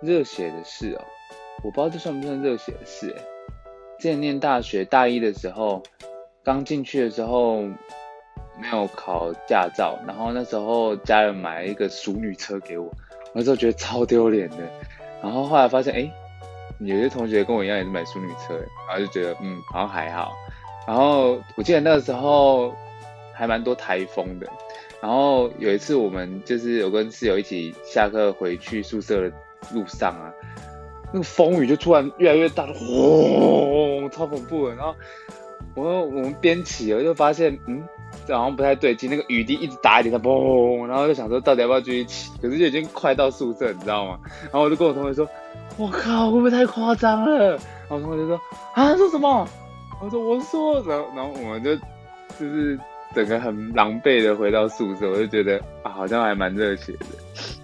热血的事哦，我不知道这算不算热血的事哎。之前念大学大一的时候，刚进去的时候没有考驾照，然后那时候家人买了一个淑女车给我，我那时候觉得超丢脸的。然后后来发现，哎，有些同学跟我一样也是买淑女车，然后就觉得，嗯，好像还好。然后我记得那个时候还蛮多台风的，然后有一次我们就是有跟室友一起下课回去宿舍路上啊。那个风雨就突然越来越大，轰，超恐怖的。然后我我们边骑，我就发现，嗯，这好像不太对劲。那个雨滴一直打一点，它嘣，然后就想说到底要不要继续骑？可是就已经快到宿舍，你知道吗？然后我就跟我同学说，我靠，会不会太夸张了？然后同学就说，啊，说什么？我说我说，然后然后我们就就是整个很狼狈的回到宿舍，我就觉得啊，好像还蛮热血的。